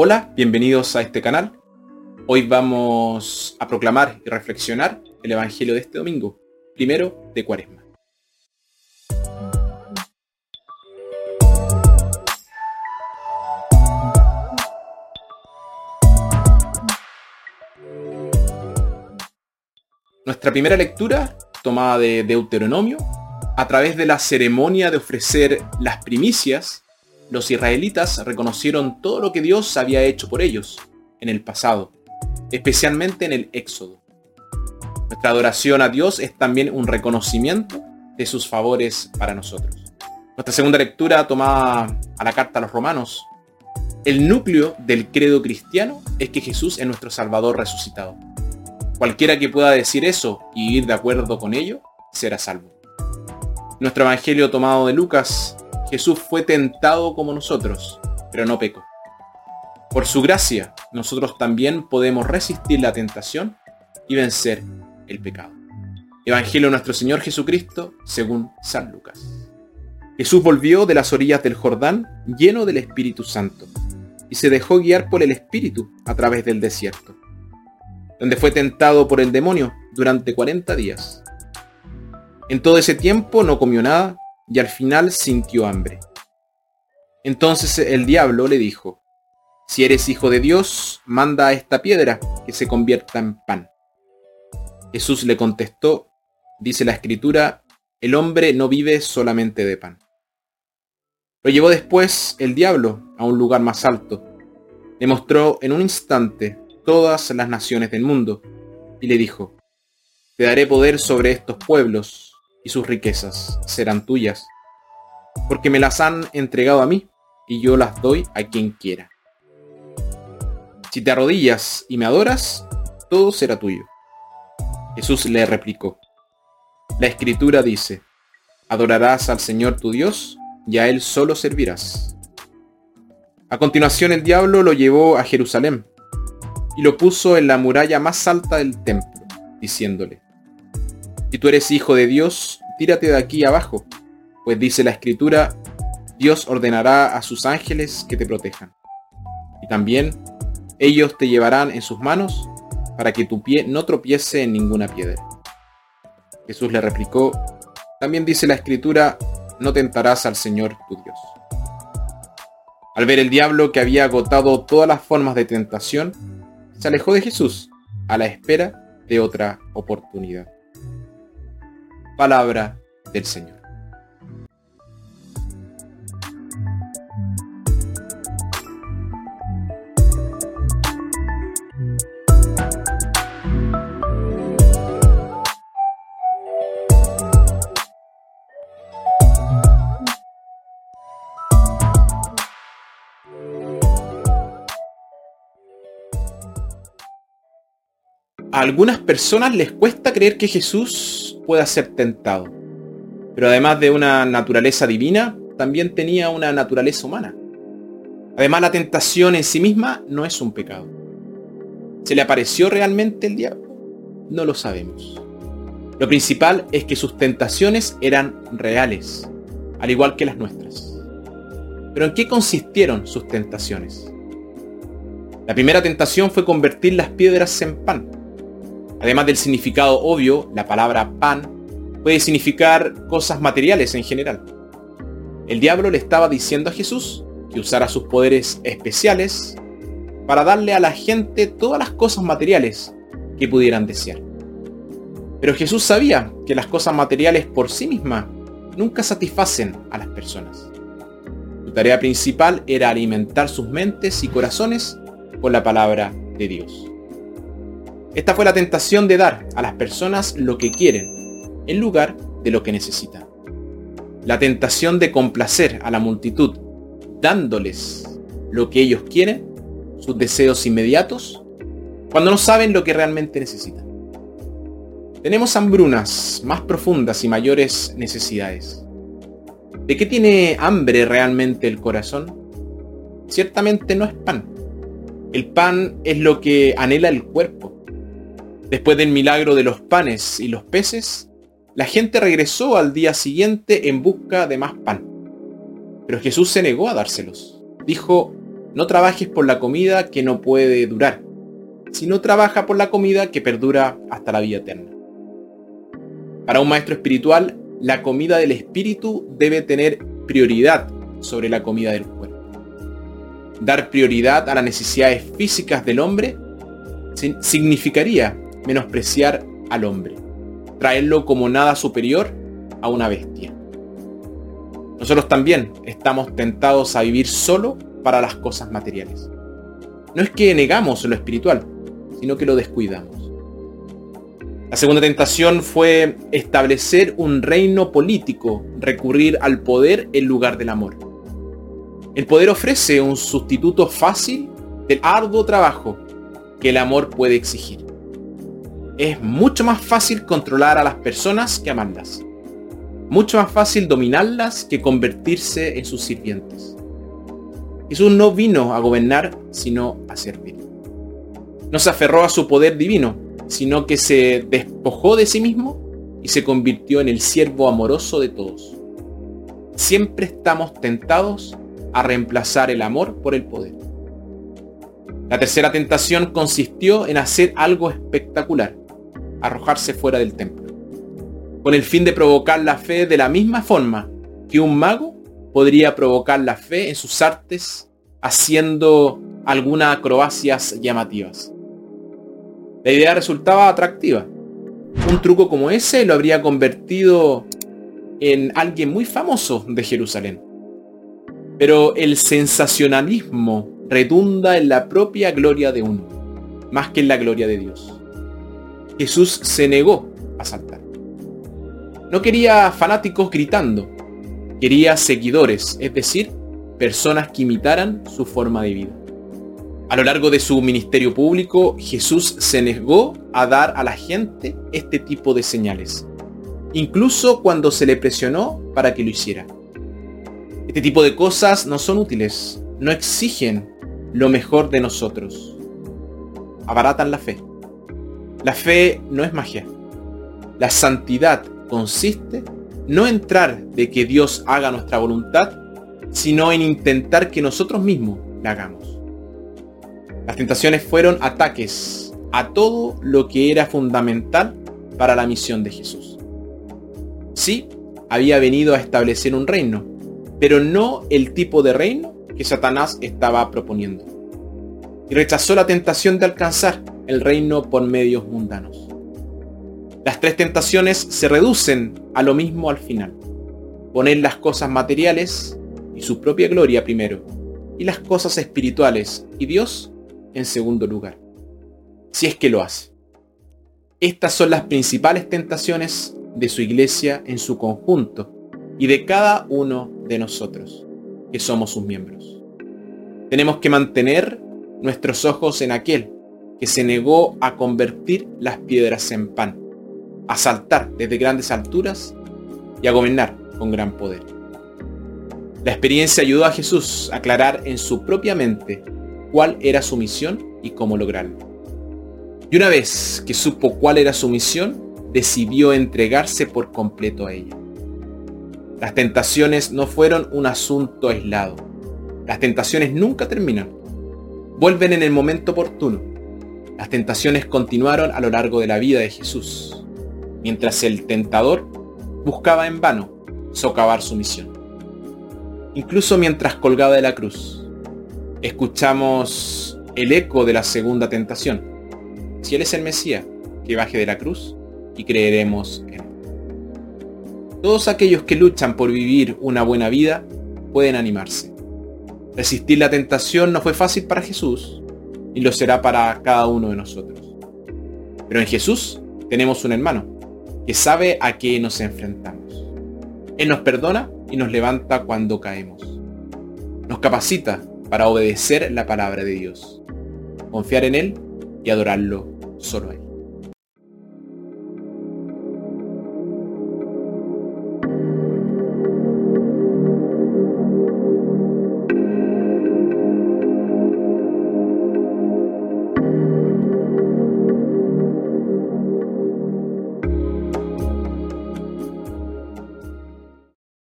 Hola, bienvenidos a este canal. Hoy vamos a proclamar y reflexionar el Evangelio de este domingo, primero de Cuaresma. Nuestra primera lectura, tomada de Deuteronomio, a través de la ceremonia de ofrecer las primicias, los israelitas reconocieron todo lo que Dios había hecho por ellos en el pasado, especialmente en el Éxodo. Nuestra adoración a Dios es también un reconocimiento de sus favores para nosotros. Nuestra segunda lectura tomada a la carta a los romanos. El núcleo del credo cristiano es que Jesús es nuestro Salvador resucitado. Cualquiera que pueda decir eso y ir de acuerdo con ello, será salvo. Nuestro Evangelio tomado de Lucas Jesús fue tentado como nosotros, pero no pecó. Por su gracia, nosotros también podemos resistir la tentación y vencer el pecado. Evangelio de nuestro Señor Jesucristo según San Lucas. Jesús volvió de las orillas del Jordán lleno del Espíritu Santo y se dejó guiar por el Espíritu a través del desierto, donde fue tentado por el demonio durante 40 días. En todo ese tiempo no comió nada y al final sintió hambre. Entonces el diablo le dijo, si eres hijo de Dios, manda a esta piedra que se convierta en pan. Jesús le contestó, dice la escritura, el hombre no vive solamente de pan. Lo llevó después el diablo a un lugar más alto. Le mostró en un instante todas las naciones del mundo y le dijo, te daré poder sobre estos pueblos y sus riquezas serán tuyas, porque me las han entregado a mí y yo las doy a quien quiera. Si te arrodillas y me adoras, todo será tuyo. Jesús le replicó, la escritura dice, adorarás al Señor tu Dios y a Él solo servirás. A continuación el diablo lo llevó a Jerusalén y lo puso en la muralla más alta del templo, diciéndole, si tú eres hijo de Dios, tírate de aquí abajo, pues dice la escritura, Dios ordenará a sus ángeles que te protejan. Y también ellos te llevarán en sus manos para que tu pie no tropiece en ninguna piedra. Jesús le replicó, también dice la escritura, no tentarás al Señor tu Dios. Al ver el diablo que había agotado todas las formas de tentación, se alejó de Jesús a la espera de otra oportunidad. Palabra del Señor. A algunas personas les cuesta creer que Jesús pueda ser tentado. Pero además de una naturaleza divina, también tenía una naturaleza humana. Además, la tentación en sí misma no es un pecado. ¿Se le apareció realmente el diablo? No lo sabemos. Lo principal es que sus tentaciones eran reales, al igual que las nuestras. Pero ¿en qué consistieron sus tentaciones? La primera tentación fue convertir las piedras en pan. Además del significado obvio, la palabra pan puede significar cosas materiales en general. El diablo le estaba diciendo a Jesús que usara sus poderes especiales para darle a la gente todas las cosas materiales que pudieran desear. Pero Jesús sabía que las cosas materiales por sí mismas nunca satisfacen a las personas. Su tarea principal era alimentar sus mentes y corazones con la palabra de Dios. Esta fue la tentación de dar a las personas lo que quieren, en lugar de lo que necesitan. La tentación de complacer a la multitud, dándoles lo que ellos quieren, sus deseos inmediatos, cuando no saben lo que realmente necesitan. Tenemos hambrunas más profundas y mayores necesidades. ¿De qué tiene hambre realmente el corazón? Ciertamente no es pan. El pan es lo que anhela el cuerpo, Después del milagro de los panes y los peces, la gente regresó al día siguiente en busca de más pan. Pero Jesús se negó a dárselos. Dijo, No trabajes por la comida que no puede durar, sino trabaja por la comida que perdura hasta la vida eterna. Para un maestro espiritual, la comida del espíritu debe tener prioridad sobre la comida del cuerpo. Dar prioridad a las necesidades físicas del hombre significaría menospreciar al hombre, traerlo como nada superior a una bestia. Nosotros también estamos tentados a vivir solo para las cosas materiales. No es que negamos lo espiritual, sino que lo descuidamos. La segunda tentación fue establecer un reino político, recurrir al poder en lugar del amor. El poder ofrece un sustituto fácil del arduo trabajo que el amor puede exigir. Es mucho más fácil controlar a las personas que amarlas. Mucho más fácil dominarlas que convertirse en sus sirvientes. Jesús no vino a gobernar, sino a servir. No se aferró a su poder divino, sino que se despojó de sí mismo y se convirtió en el siervo amoroso de todos. Siempre estamos tentados a reemplazar el amor por el poder. La tercera tentación consistió en hacer algo espectacular, arrojarse fuera del templo con el fin de provocar la fe de la misma forma que un mago podría provocar la fe en sus artes haciendo algunas acrobacias llamativas. La idea resultaba atractiva. Un truco como ese lo habría convertido en alguien muy famoso de Jerusalén. Pero el sensacionalismo redunda en la propia gloria de uno, más que en la gloria de Dios. Jesús se negó a saltar. No quería fanáticos gritando, quería seguidores, es decir, personas que imitaran su forma de vida. A lo largo de su ministerio público, Jesús se negó a dar a la gente este tipo de señales, incluso cuando se le presionó para que lo hiciera. Este tipo de cosas no son útiles, no exigen lo mejor de nosotros. Abaratan la fe. La fe no es magia. La santidad consiste no en entrar de que Dios haga nuestra voluntad, sino en intentar que nosotros mismos la hagamos. Las tentaciones fueron ataques a todo lo que era fundamental para la misión de Jesús. Sí, había venido a establecer un reino, pero no el tipo de reino que Satanás estaba proponiendo. Y rechazó la tentación de alcanzar el reino por medios mundanos. Las tres tentaciones se reducen a lo mismo al final. Poner las cosas materiales y su propia gloria primero, y las cosas espirituales y Dios en segundo lugar. Si es que lo hace. Estas son las principales tentaciones de su iglesia en su conjunto y de cada uno de nosotros, que somos sus miembros. Tenemos que mantener nuestros ojos en aquel que se negó a convertir las piedras en pan a saltar desde grandes alturas y a gobernar con gran poder. La experiencia ayudó a Jesús a aclarar en su propia mente cuál era su misión y cómo lograrlo. Y una vez que supo cuál era su misión, decidió entregarse por completo a ella. Las tentaciones no fueron un asunto aislado. Las tentaciones nunca terminan. Vuelven en el momento oportuno. Las tentaciones continuaron a lo largo de la vida de Jesús mientras el tentador buscaba en vano socavar su misión. Incluso mientras colgaba de la cruz, escuchamos el eco de la segunda tentación. Si Él es el Mesías, que baje de la cruz y creeremos en Él. Todos aquellos que luchan por vivir una buena vida pueden animarse. Resistir la tentación no fue fácil para Jesús, y lo será para cada uno de nosotros. Pero en Jesús tenemos un hermano, que sabe a qué nos enfrentamos. Él nos perdona y nos levanta cuando caemos. Nos capacita para obedecer la palabra de Dios, confiar en Él y adorarlo solo a Él.